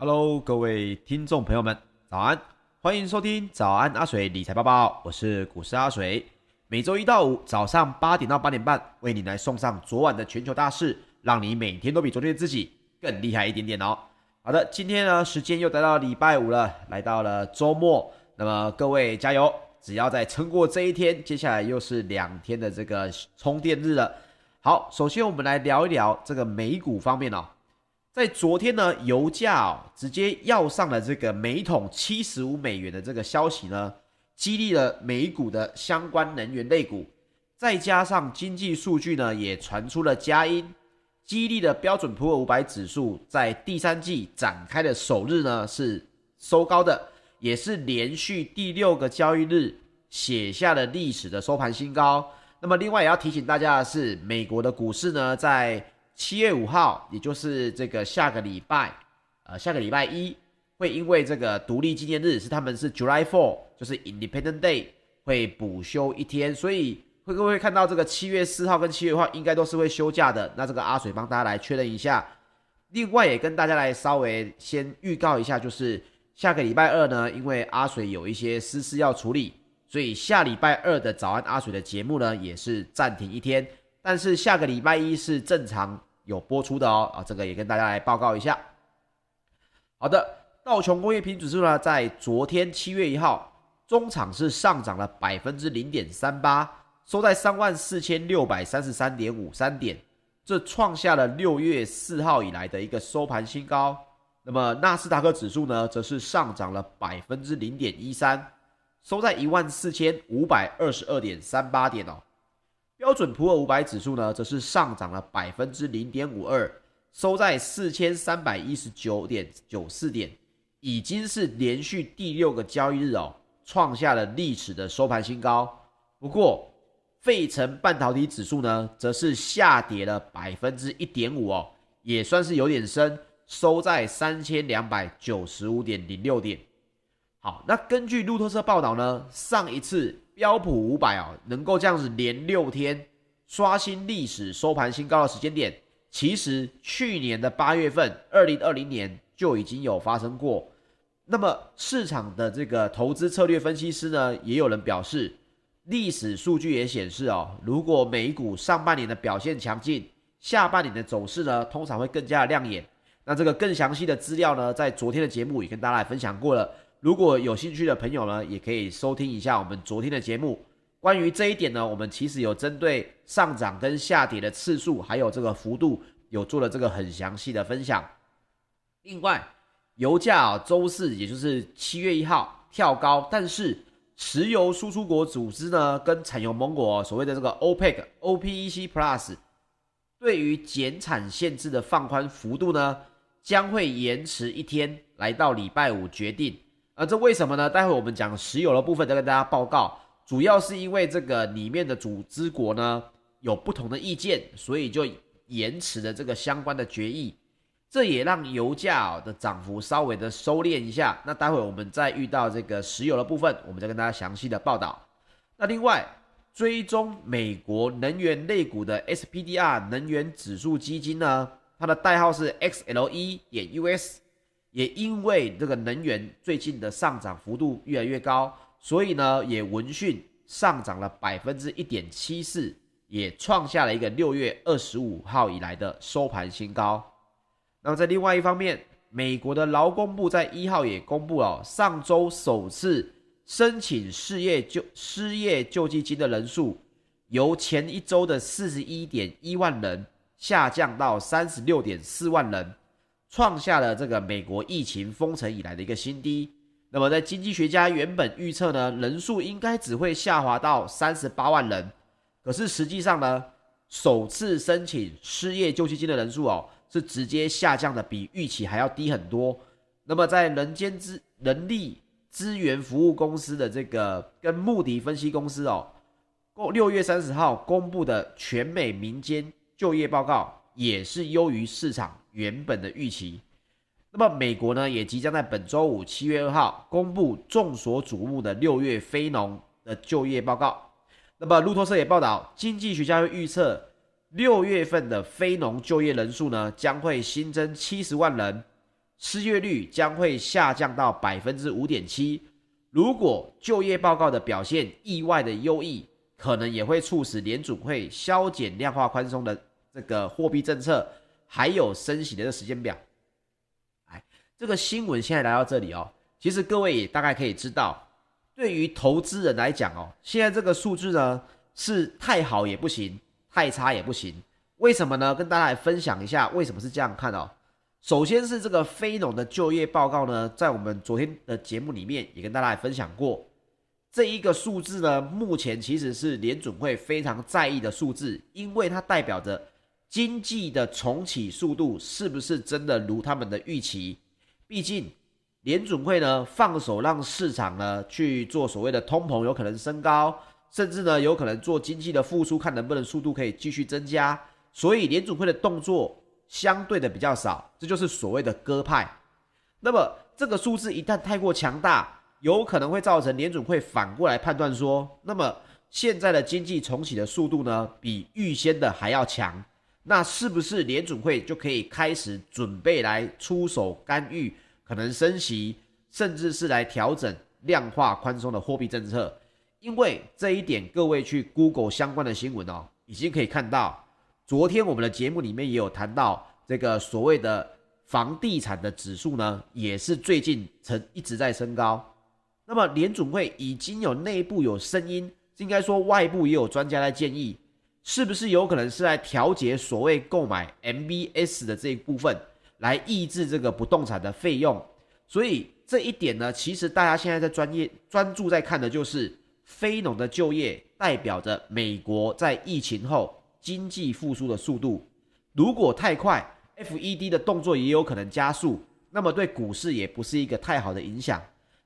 Hello，各位听众朋友们，早安！欢迎收听早安阿水理财报报，我是股市阿水。每周一到五早上八点到八点半，为你来送上昨晚的全球大事，让你每天都比昨天的自己更厉害一点点哦。好的，今天呢，时间又来到礼拜五了，来到了周末，那么各位加油！只要再撑过这一天，接下来又是两天的这个充电日了。好，首先我们来聊一聊这个美股方面哦。在昨天呢，油价哦直接要上了这个每桶七十五美元的这个消息呢，激励了美股的相关能源类股，再加上经济数据呢也传出了佳音，激励的标准普尔五百指数在第三季展开的首日呢是收高的，也是连续第六个交易日写下了历史的收盘新高。那么另外也要提醒大家的是，美国的股市呢在七月五号，也就是这个下个礼拜，呃，下个礼拜一，会因为这个独立纪念日是他们是 July Four，就是 Independent Day，会补休一天，所以会不会看到这个七月四号跟七月五号应该都是会休假的。那这个阿水帮大家来确认一下。另外也跟大家来稍微先预告一下，就是下个礼拜二呢，因为阿水有一些私事要处理，所以下礼拜二的早安阿水的节目呢也是暂停一天，但是下个礼拜一是正常。有播出的哦，啊，这个也跟大家来报告一下。好的，道琼工业平均指数呢，在昨天七月一号，中场是上涨了百分之零点三八，收在三万四千六百三十三点五三点，这创下了六月四号以来的一个收盘新高。那么纳斯达克指数呢，则是上涨了百分之零点一三，收在一万四千五百二十二点三八点哦。标准普尔五百指数呢，则是上涨了百分之零点五二，收在四千三百一十九点九四点，已经是连续第六个交易日哦，创下了历史的收盘新高。不过，费城半导体指数呢，则是下跌了百分之一点五哦，也算是有点深，收在三千两百九十五点零六点。好，那根据路透社报道呢，上一次。标普五百啊，能够这样子连六天刷新历史收盘新高的时间点，其实去年的八月份，二零二零年就已经有发生过。那么市场的这个投资策略分析师呢，也有人表示，历史数据也显示哦，如果美股上半年的表现强劲，下半年的走势呢，通常会更加的亮眼。那这个更详细的资料呢，在昨天的节目也跟大家分享过了。如果有兴趣的朋友呢，也可以收听一下我们昨天的节目。关于这一点呢，我们其实有针对上涨跟下跌的次数，还有这个幅度，有做了这个很详细的分享。另外，油价啊，周四也就是七月一号跳高，但是石油输出国组织呢，跟产油盟国所谓的这个 OPEC、OPEC Plus，对于减产限制的放宽幅度呢，将会延迟一天，来到礼拜五决定。而这为什么呢？待会我们讲石油的部分再跟大家报告，主要是因为这个里面的组织国呢有不同的意见，所以就延迟了这个相关的决议，这也让油价的涨幅稍微的收敛一下。那待会我们再遇到这个石油的部分，我们再跟大家详细的报道。那另外追踪美国能源类股的 SPDR 能源指数基金呢，它的代号是 XLE 点 US。也因为这个能源最近的上涨幅度越来越高，所以呢，也闻讯上涨了百分之一点七四，也创下了一个六月二十五号以来的收盘新高。那么在另外一方面，美国的劳工部在一号也公布了上周首次申请失业救失业救济金的人数，由前一周的四十一点一万人下降到三十六点四万人。创下了这个美国疫情封城以来的一个新低。那么，在经济学家原本预测呢，人数应该只会下滑到三十八万人。可是实际上呢，首次申请失业救济金的人数哦，是直接下降的比预期还要低很多。那么，在人间资人力资源服务公司的这个跟穆迪分析公司哦，公六月三十号公布的全美民间就业报告也是优于市场。原本的预期，那么美国呢，也即将在本周五七月二号公布众所瞩目的六月非农的就业报告。那么路透社也报道，经济学家会预测六月份的非农就业人数呢，将会新增七十万人，失业率将会下降到百分之五点七。如果就业报告的表现意外的优异，可能也会促使联储会削减量化宽松的这个货币政策，还有升息的这时间表。哎，这个新闻现在来到这里哦，其实各位也大概可以知道，对于投资人来讲哦，现在这个数字呢是太好也不行，太差也不行。为什么呢？跟大家来分享一下为什么是这样看哦。首先是这个非农的就业报告呢，在我们昨天的节目里面也跟大家来分享过，这一个数字呢，目前其实是联准会非常在意的数字，因为它代表着经济的重启速度是不是真的如他们的预期。毕竟联准会呢放手让市场呢去做所谓的通膨有可能升高，甚至呢有可能做经济的复苏，看能不能速度可以继续增加。所以联准会的动作相对的比较少，这就是所谓的鸽派。那么这个数字一旦太过强大，有可能会造成联准会反过来判断说，那么现在的经济重启的速度呢，比预先的还要强。那是不是联准会就可以开始准备来出手干预，可能升息，甚至是来调整量化宽松的货币政策？因为这一点，各位去 Google 相关的新闻哦，已经可以看到。昨天我们的节目里面也有谈到，这个所谓的房地产的指数呢，也是最近曾一直在升高。那么联准会已经有内部有声音，应该说外部也有专家在建议，是不是有可能是来调节所谓购买 MBS 的这一部分，来抑制这个不动产的费用？所以这一点呢，其实大家现在在专业专注在看的就是非农的就业，代表着美国在疫情后。经济复苏的速度如果太快，FED 的动作也有可能加速，那么对股市也不是一个太好的影响。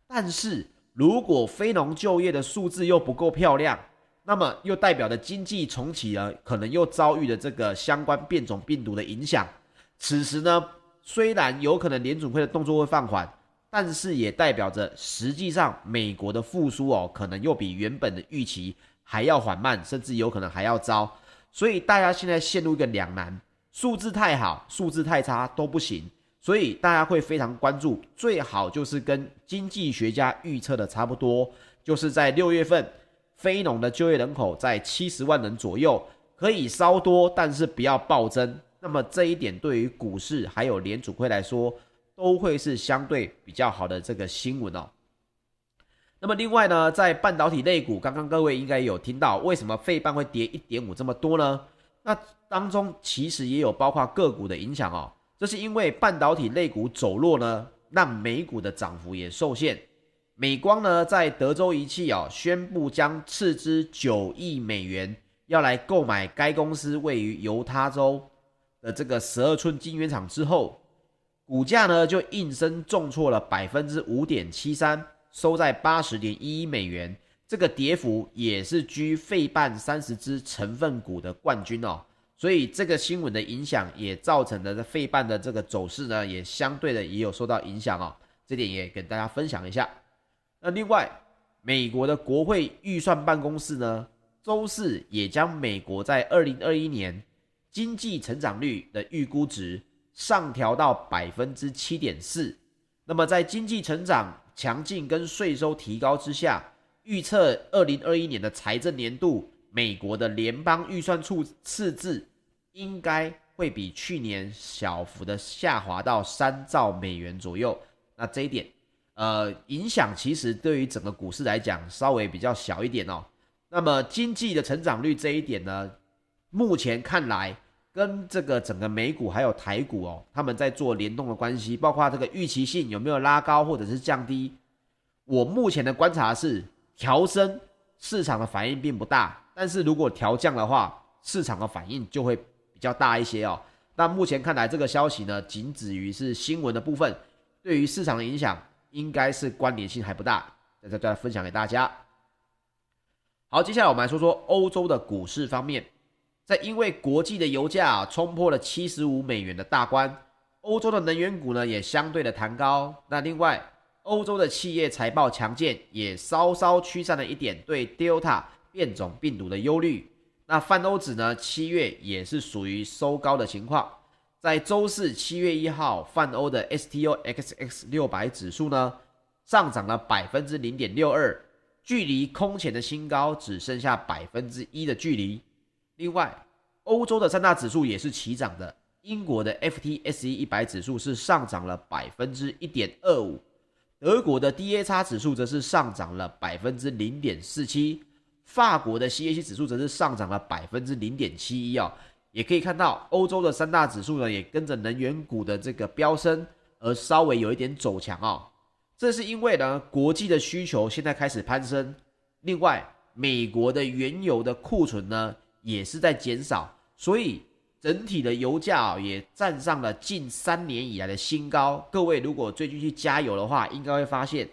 但是如果非农就业的数字又不够漂亮，那么又代表着经济重启呢，可能又遭遇了这个相关变种病毒的影响。此时呢，虽然有可能联准会的动作会放缓，但是也代表着实际上美国的复苏哦，可能又比原本的预期还要缓慢，甚至有可能还要糟。所以大家现在陷入一个两难，数字太好，数字太差都不行。所以大家会非常关注，最好就是跟经济学家预测的差不多，就是在六月份非农的就业人口在七十万人左右，可以稍多，但是不要暴增。那么这一点对于股市还有联储会来说，都会是相对比较好的这个新闻哦。那么另外呢，在半导体类股，刚刚各位应该有听到，为什么费半会跌一点五这么多呢？那当中其实也有包括个股的影响哦。这是因为半导体类股走弱呢，让美股的涨幅也受限。美光呢，在德州仪器哦宣布将斥资九亿美元要来购买该公司位于犹他州的这个十二寸晶圆厂之后，股价呢就应声重挫了百分之五点七三。收在八十点一一美元，这个跌幅也是居费半三十只成分股的冠军哦。所以这个新闻的影响也造成了费半的这个走势呢，也相对的也有受到影响哦。这点也跟大家分享一下。那另外，美国的国会预算办公室呢，周四也将美国在二零二一年经济成长率的预估值上调到百分之七点四。那么在经济成长强劲跟税收提高之下，预测二零二一年的财政年度，美国的联邦预算处赤字应该会比去年小幅的下滑到三兆美元左右。那这一点，呃，影响其实对于整个股市来讲稍微比较小一点哦。那么经济的成长率这一点呢，目前看来跟这个整个美股还有台股哦，他们在做联动的关系，包括这个预期性有没有拉高或者是降低。我目前的观察是调升市场的反应并不大，但是如果调降的话，市场的反应就会比较大一些哦。那目前看来，这个消息呢，仅止于是新闻的部分，对于市场的影响应该是关联性还不大。在这再分享给大家。好，接下来我们来说说欧洲的股市方面。在因为国际的油价啊冲破了七十五美元的大关，欧洲的能源股呢也相对的弹高。那另外，欧洲的企业财报强劲，也稍稍驱散了一点对 Delta 变种病毒的忧虑。那泛欧指呢，七月也是属于收高的情况。在周四七月一号，泛欧的 STOXX 六百指数呢上涨了百分之零点六二，距离空前的新高只剩下百分之一的距离。另外，欧洲的三大指数也是齐涨的，英国的 FTSE 一百指数是上涨了百分之一点二五，德国的 DAX 指数则是上涨了百分之零点四七，法国的 CAC 指数则是上涨了百分之零点七一哦。也可以看到，欧洲的三大指数呢，也跟着能源股的这个飙升而稍微有一点走强哦。这是因为呢，国际的需求现在开始攀升，另外，美国的原油的库存呢，也是在减少，所以整体的油价啊也站上了近三年以来的新高。各位如果最近去加油的话，应该会发现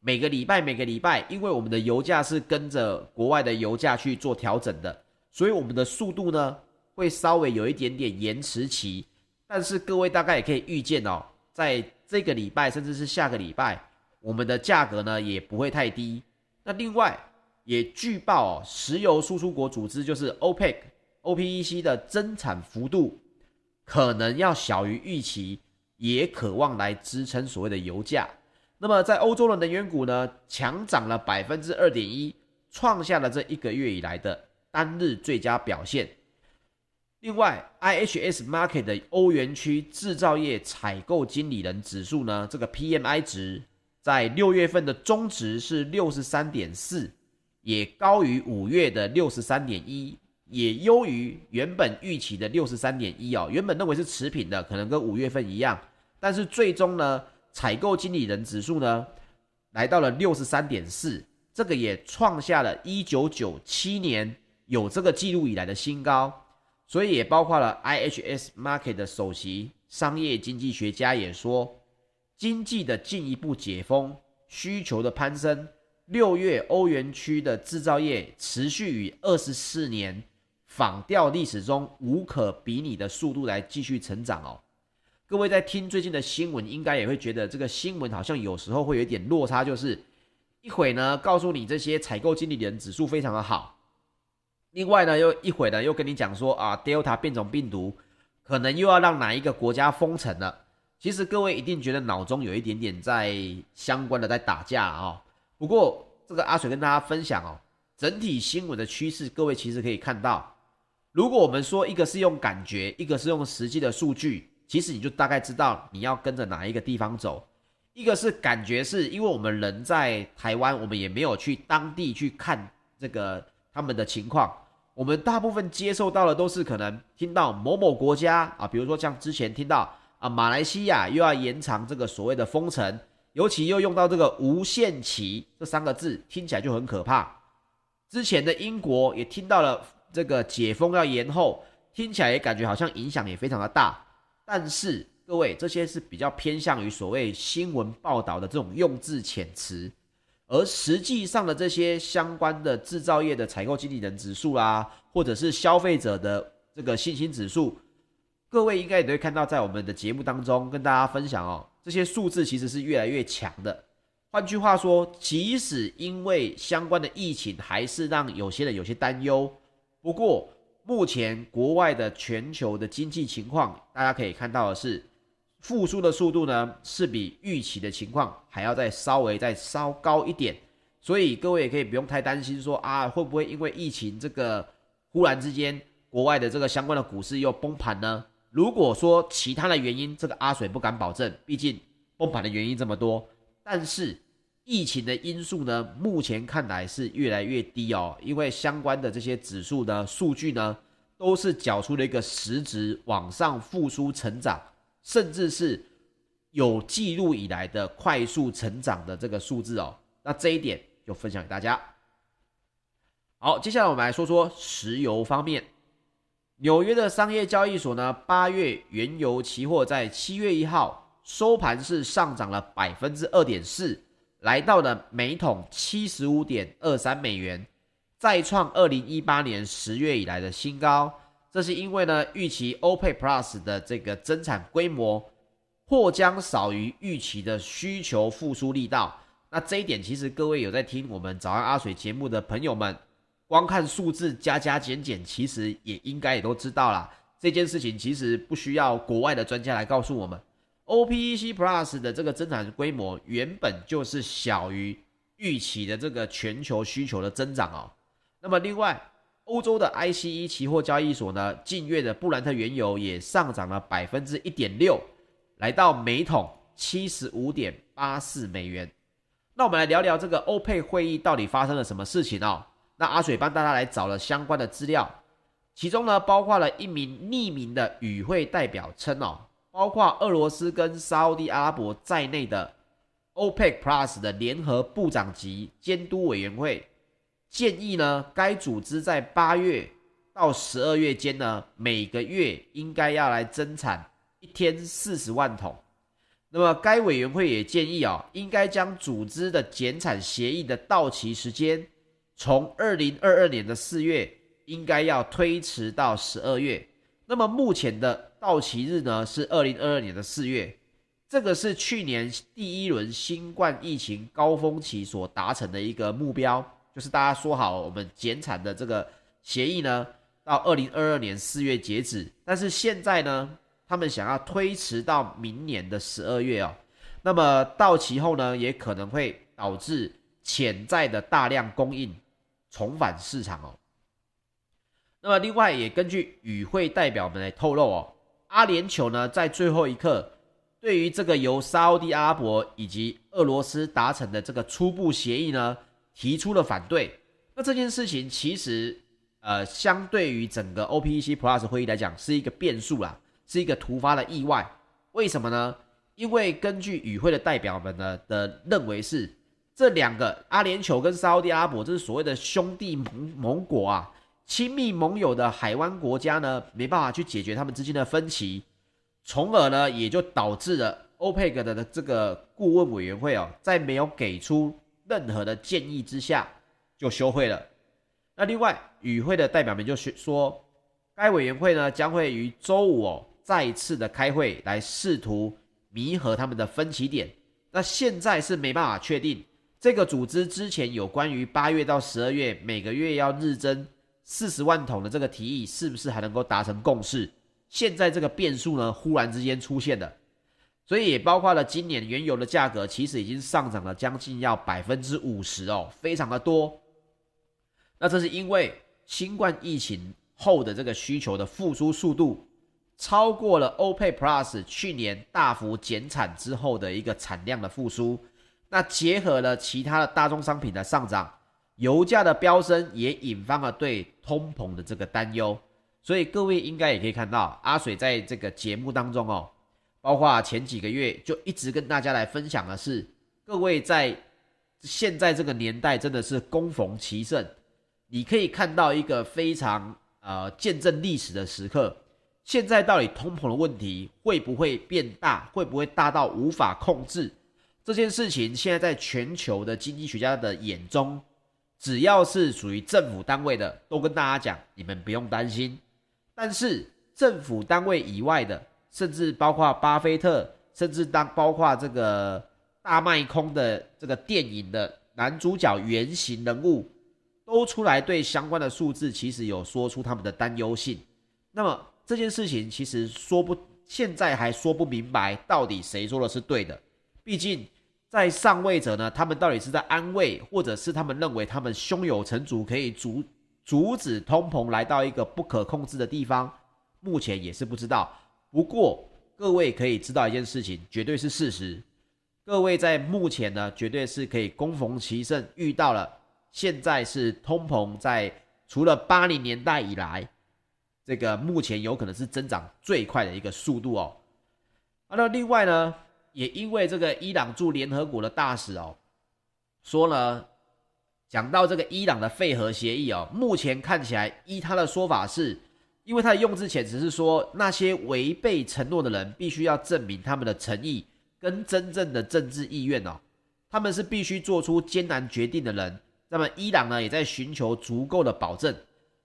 每个礼拜每个礼拜，因为我们的油价是跟着国外的油价去做调整的，所以我们的速度呢会稍微有一点点延迟期。但是各位大概也可以预见哦，在这个礼拜甚至是下个礼拜，我们的价格呢也不会太低。那另外，也据报哦，石油输出国组织就是 OPEC、OPEC 的增产幅度可能要小于预期，也渴望来支撑所谓的油价。那么在欧洲的能源股呢，强涨了百分之二点一，创下了这一个月以来的单日最佳表现。另外，IHS Market 的欧元区制造业采购经理人指数呢，这个 PMI 值在六月份的终值是六十三点四。也高于五月的六十三点一，也优于原本预期的六十三点一哦。原本认为是持平的，可能跟五月份一样，但是最终呢，采购经理人指数呢来到了六十三点四，这个也创下了一九九七年有这个记录以来的新高。所以也包括了 IHS Market 的首席商业经济学家也说，经济的进一步解封，需求的攀升。六月欧元区的制造业持续以二十四年仿调历史中无可比拟的速度来继续成长哦。各位在听最近的新闻，应该也会觉得这个新闻好像有时候会有点落差，就是一会呢告诉你这些采购经理人指数非常的好，另外呢又一会呢又跟你讲说啊，Delta 变种病毒可能又要让哪一个国家封城了。其实各位一定觉得脑中有一点点在相关的在打架啊、不过，这个阿水跟大家分享哦，整体新闻的趋势，各位其实可以看到，如果我们说一个是用感觉，一个是用实际的数据，其实你就大概知道你要跟着哪一个地方走。一个是感觉，是因为我们人在台湾，我们也没有去当地去看这个他们的情况，我们大部分接受到的都是可能听到某某国家啊，比如说像之前听到啊，马来西亚又要延长这个所谓的封城。尤其又用到这个无限期这三个字，听起来就很可怕。之前的英国也听到了这个解封要延后，听起来也感觉好像影响也非常的大。但是各位，这些是比较偏向于所谓新闻报道的这种用字遣词，而实际上的这些相关的制造业的采购经理人指数啊，或者是消费者的这个信心指数，各位应该也都会看到，在我们的节目当中跟大家分享哦。这些数字其实是越来越强的。换句话说，即使因为相关的疫情，还是让有些人有些担忧。不过，目前国外的全球的经济情况，大家可以看到的是，复苏的速度呢，是比预期的情况还要再稍微再稍高一点。所以各位也可以不用太担心说啊，会不会因为疫情这个忽然之间，国外的这个相关的股市又崩盘呢？如果说其他的原因，这个阿水不敢保证，毕竟崩盘的原因这么多。但是疫情的因素呢，目前看来是越来越低哦，因为相关的这些指数呢、数据呢，都是缴出了一个实质往上复苏成长，甚至是有记录以来的快速成长的这个数字哦。那这一点就分享给大家。好，接下来我们来说说石油方面。纽约的商业交易所呢，八月原油期货在七月一号收盘是上涨了百分之二点四，来到了每桶七十五点二三美元，再创二零一八年十月以来的新高。这是因为呢，预期 OPEC Plus 的这个增产规模或将少于预期的需求复苏力道。那这一点其实各位有在听我们早安阿水节目的朋友们。光看数字加加减减，其实也应该也都知道啦。这件事情其实不需要国外的专家来告诉我们，OPEC Plus 的这个增产规模原本就是小于预期的这个全球需求的增长哦。那么另外，欧洲的 ICE 期货交易所呢，近月的布兰特原油也上涨了百分之一点六，来到每桶七十五点八四美元。那我们来聊聊这个欧佩会议到底发生了什么事情哦。那阿水帮大家来找了相关的资料，其中呢包括了一名匿名的与会代表称哦，包括俄罗斯跟沙乌地阿拉伯在内的 OPEC Plus 的联合部长级监督委员会建议呢，该组织在八月到十二月间呢，每个月应该要来增产一天四十万桶。那么该委员会也建议哦，应该将组织的减产协议的到期时间。从二零二二年的四月，应该要推迟到十二月。那么目前的到期日呢，是二零二二年的四月。这个是去年第一轮新冠疫情高峰期所达成的一个目标，就是大家说好我们减产的这个协议呢，到二零二二年四月截止。但是现在呢，他们想要推迟到明年的十二月哦。那么到期后呢，也可能会导致潜在的大量供应。重返市场哦。那么，另外也根据与会代表们来透露哦，阿联酋呢在最后一刻对于这个由沙乌地阿拉伯以及俄罗斯达成的这个初步协议呢提出了反对。那这件事情其实呃，相对于整个 OPEC Plus 会议来讲是一个变数啦，是一个突发的意外。为什么呢？因为根据与会的代表们呢的认为是。这两个阿联酋跟沙特阿拉伯，这是所谓的兄弟盟盟国啊，亲密盟友的海湾国家呢，没办法去解决他们之间的分歧，从而呢，也就导致了欧佩克的这个顾问委员会哦，在没有给出任何的建议之下，就休会了。那另外与会的代表们就说，该委员会呢将会于周五哦再次的开会，来试图弥合他们的分歧点。那现在是没办法确定。这个组织之前有关于八月到十二月每个月要日增四十万桶的这个提议，是不是还能够达成共识？现在这个变数呢，忽然之间出现了，所以也包括了今年原油的价格其实已经上涨了将近要百分之五十哦，非常的多。那这是因为新冠疫情后的这个需求的复苏速度超过了 OPEC Plus 去年大幅减产之后的一个产量的复苏。那结合了其他的大宗商品的上涨，油价的飙升也引发了对通膨的这个担忧，所以各位应该也可以看到，阿水在这个节目当中哦，包括前几个月就一直跟大家来分享的是，各位在现在这个年代真的是恭逢其盛，你可以看到一个非常呃见证历史的时刻。现在到底通膨的问题会不会变大？会不会大到无法控制？这件事情现在在全球的经济学家的眼中，只要是属于政府单位的，都跟大家讲，你们不用担心。但是政府单位以外的，甚至包括巴菲特，甚至当包括这个大卖空的这个电影的男主角原型人物，都出来对相关的数字其实有说出他们的担忧性。那么这件事情其实说不，现在还说不明白到底谁说的是对的。毕竟，在上位者呢，他们到底是在安慰，或者是他们认为他们胸有成竹，可以阻阻止通膨来到一个不可控制的地方，目前也是不知道。不过，各位可以知道一件事情，绝对是事实。各位在目前呢，绝对是可以攻逢其胜，遇到了现在是通膨在除了八零年代以来，这个目前有可能是增长最快的一个速度哦。那另外呢？也因为这个伊朗驻联合国的大使哦，说呢，讲到这个伊朗的废核协议哦，目前看起来依他的说法是，因为他的用字遣词是说，那些违背承诺的人必须要证明他们的诚意跟真正的政治意愿哦，他们是必须做出艰难决定的人。那么伊朗呢，也在寻求足够的保证，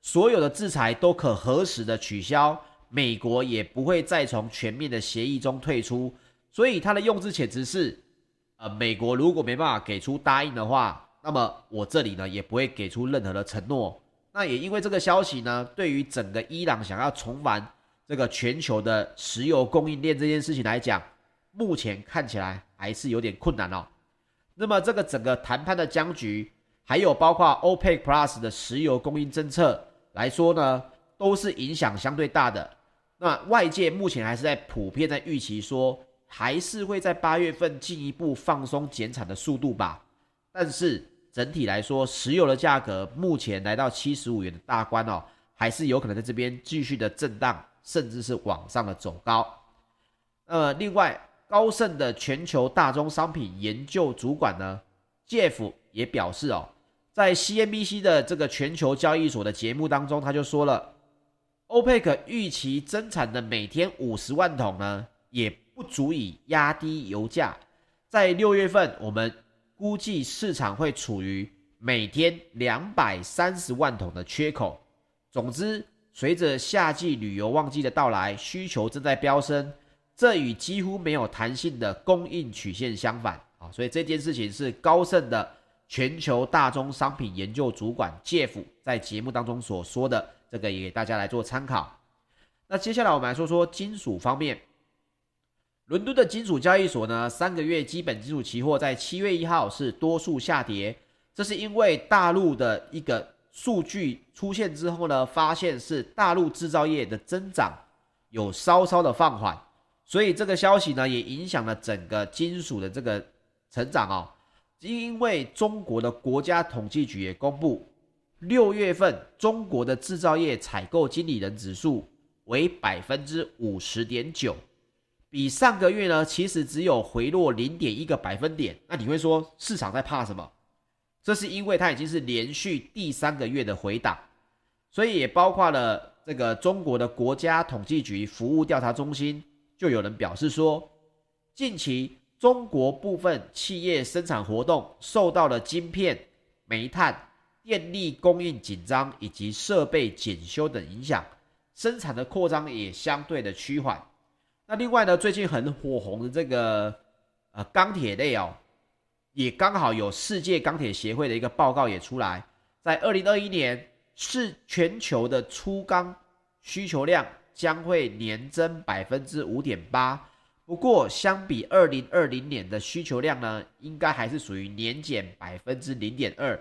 所有的制裁都可核实的取消，美国也不会再从全面的协议中退出。所以他的用字遣词是，呃，美国如果没办法给出答应的话，那么我这里呢也不会给出任何的承诺。那也因为这个消息呢，对于整个伊朗想要重返这个全球的石油供应链这件事情来讲，目前看起来还是有点困难哦。那么这个整个谈判的僵局，还有包括 OPEC Plus 的石油供应政策来说呢，都是影响相对大的。那外界目前还是在普遍在预期说，还是会在八月份进一步放松减产的速度吧。但是整体来说，石油的价格目前来到七十五元的大关哦，还是有可能在这边继续的震荡，甚至是往上的走高。呃，另外高盛的全球大宗商品研究主管呢，Jeff 也表示哦，在 CNBC 的这个全球交易所的节目当中，他就说了。欧佩克预期增产的每天五十万桶呢，也不足以压低油价。在六月份，我们估计市场会处于每天两百三十万桶的缺口。总之，随着夏季旅游旺季的到来，需求正在飙升，这与几乎没有弹性的供应曲线相反啊。所以这件事情是高盛的全球大宗商品研究主管 Jeff 在节目当中所说的。这个也给大家来做参考。那接下来我们来说说金属方面。伦敦的金属交易所呢，三个月基本金属期货在七月一号是多数下跌，这是因为大陆的一个数据出现之后呢，发现是大陆制造业的增长有稍稍的放缓，所以这个消息呢也影响了整个金属的这个成长哦。因为中国的国家统计局也公布。六月份中国的制造业采购经理人指数为百分之五十点九，比上个月呢其实只有回落零点一个百分点。那你会说市场在怕什么？这是因为它已经是连续第三个月的回档，所以也包括了这个中国的国家统计局服务调查中心就有人表示说，近期中国部分企业生产活动受到了晶片、煤炭。电力供应紧张以及设备检修等影响，生产的扩张也相对的趋缓。那另外呢，最近很火红的这个呃钢铁类哦，也刚好有世界钢铁协会的一个报告也出来，在二零二一年是全球的粗钢需求量将会年增百分之五点八，不过相比二零二零年的需求量呢，应该还是属于年减百分之零点二。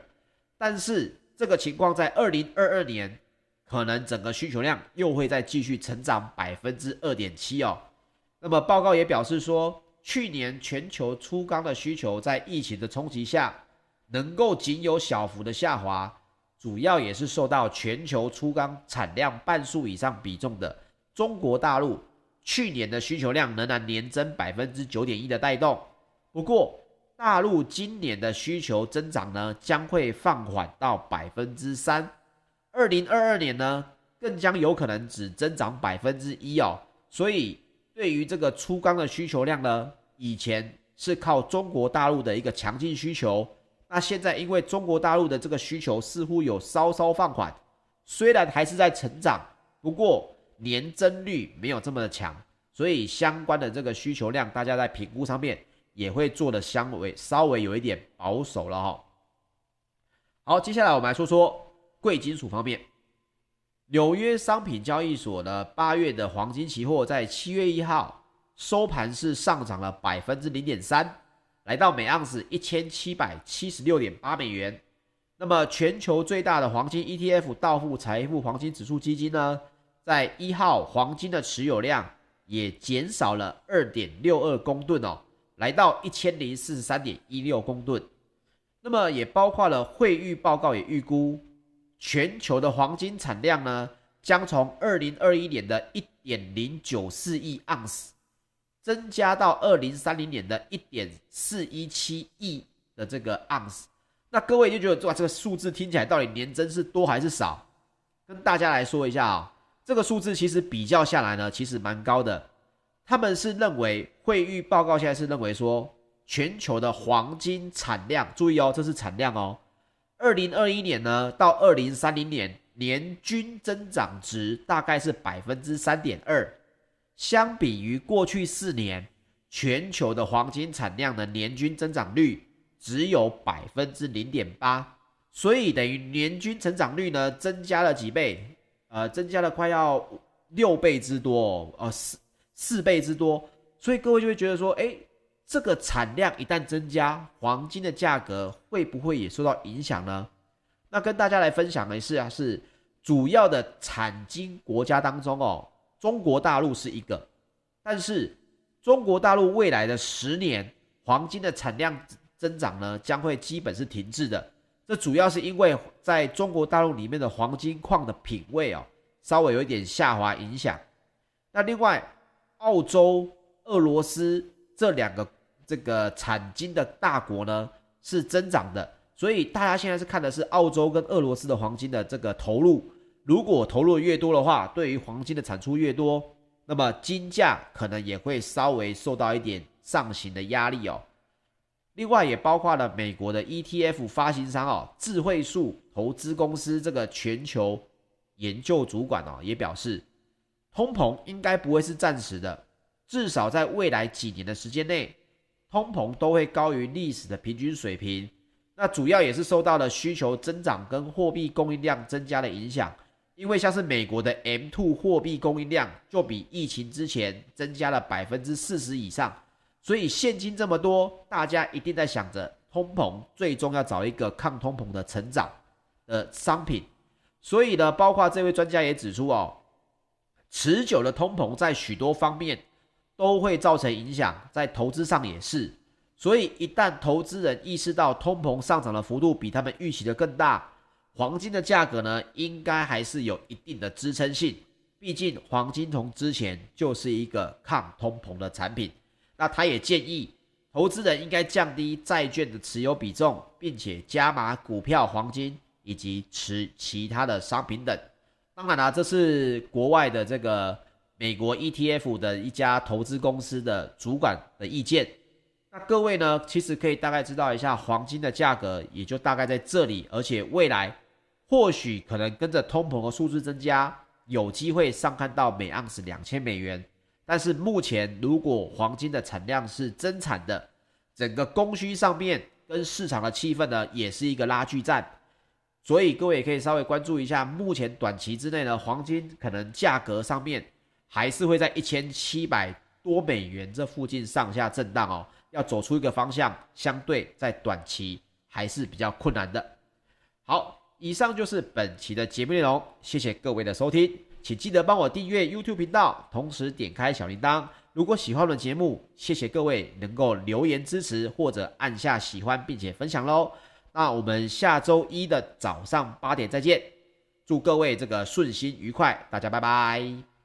但是这个情况在二零二二年，可能整个需求量又会再继续成长百分之二点七哦。那么报告也表示说，去年全球粗钢的需求在疫情的冲击下，能够仅有小幅的下滑，主要也是受到全球粗钢产量半数以上比重的中国大陆去年的需求量仍然年增百分之九点一的带动。不过，大陆今年的需求增长呢，将会放缓到百分之三，二零二二年呢，更将有可能只增长百分之一哦。所以，对于这个粗钢的需求量呢，以前是靠中国大陆的一个强劲需求，那现在因为中国大陆的这个需求似乎有稍稍放缓，虽然还是在成长，不过年增率没有这么的强，所以相关的这个需求量，大家在评估上面。也会做的相微稍微有一点保守了哈。好，接下来我们来说说贵金属方面。纽约商品交易所呢，八月的黄金期货在七月一号收盘是上涨了百分之零点三，来到每盎司一千七百七十六点八美元。那么全球最大的黄金 ETF 道富财富黄金指数基金呢，在一号黄金的持有量也减少了二点六二公吨哦。来到一千零四十三点一六公吨，那么也包括了会誉报告也预估，全球的黄金产量呢，将从二零二一年的一点零九四亿盎司，增加到二零三零年的一点四一七亿的这个盎司。那各位就觉得哇，这个数字听起来到底年增是多还是少？跟大家来说一下啊、这个数字其实比较下来呢，其实蛮高的。他们是认为惠誉报告现在是认为说，全球的黄金产量，注意哦，这是产量哦。二零二一年呢到二零三零年年均增长值大概是百分之三点二，相比于过去四年，全球的黄金产量的年均增长率只有百分之零点八，所以等于年均成长率呢增加了几倍，呃，增加了快要六倍之多哦，呃四四倍之多，所以各位就会觉得说，哎，这个产量一旦增加，黄金的价格会不会也受到影响呢？那跟大家来分享的是啊，是主要的产金国家当中哦，中国大陆是一个，但是中国大陆未来的十年黄金的产量增长呢，将会基本是停滞的。这主要是因为在中国大陆里面的黄金矿的品位哦，稍微有一点下滑影响。那另外，澳洲、俄罗斯这两个这个产金的大国呢，是增长的。所以大家现在是看的是澳洲跟俄罗斯的黄金的这个投入。如果投入越多的话，对于黄金的产出越多，那么金价可能也会稍微受到一点上行的压力哦。另外也包括了美国的 ETF 发行商哦，智慧树投资公司这个全球研究主管哦，也表示，通膨应该不会是暂时的，至少在未来几年的时间内，通膨都会高于历史的平均水平。那主要也是受到了需求增长跟货币供应量增加的影响，因为像是美国的 M2 货币供应量就比疫情之前增加了百分之四十以上。所以现金这么多，大家一定在想着通膨，最终要找一个抗通膨的成长的商品。所以呢，包括这位专家也指出哦，持久的通膨在许多方面都会造成影响，在投资上也是。所以一旦投资人意识到通膨上涨的幅度比他们预期的更大，黄金的价格呢，应该还是有一定的支撑性。毕竟黄金从之前就是一个抗通膨的产品。那他也建议投资人应该降低债券的持有比重，并且加码股票、黄金以及持其他的商品等。当然啦，这是国外的这个美国 ETF 的一家投资公司的主管的意见。那各位呢，其实可以大概知道一下黄金的价格，也就大概在这里，而且未来或许可能跟着通膨的数字增加，有机会上看到每盎司两千美元。但是目前，如果黄金的产量是增产的，整个供需上面跟市场的气氛呢，也是一个拉锯战。所以各位也可以稍微关注一下，目前短期之内呢，黄金可能价格上面还是会在一千七百多美元这附近上下震荡哦。要走出一个方向，相对在短期还是比较困难的。好，以上就是本期的节目内容，谢谢各位的收听。请记得帮我订阅 YouTube 频道，同时点开小铃铛。如果喜欢我的节目，谢谢各位能够留言支持或者按下喜欢并且分享喽。那我们下周一的早上八点再见，祝各位这个顺心愉快，大家拜拜。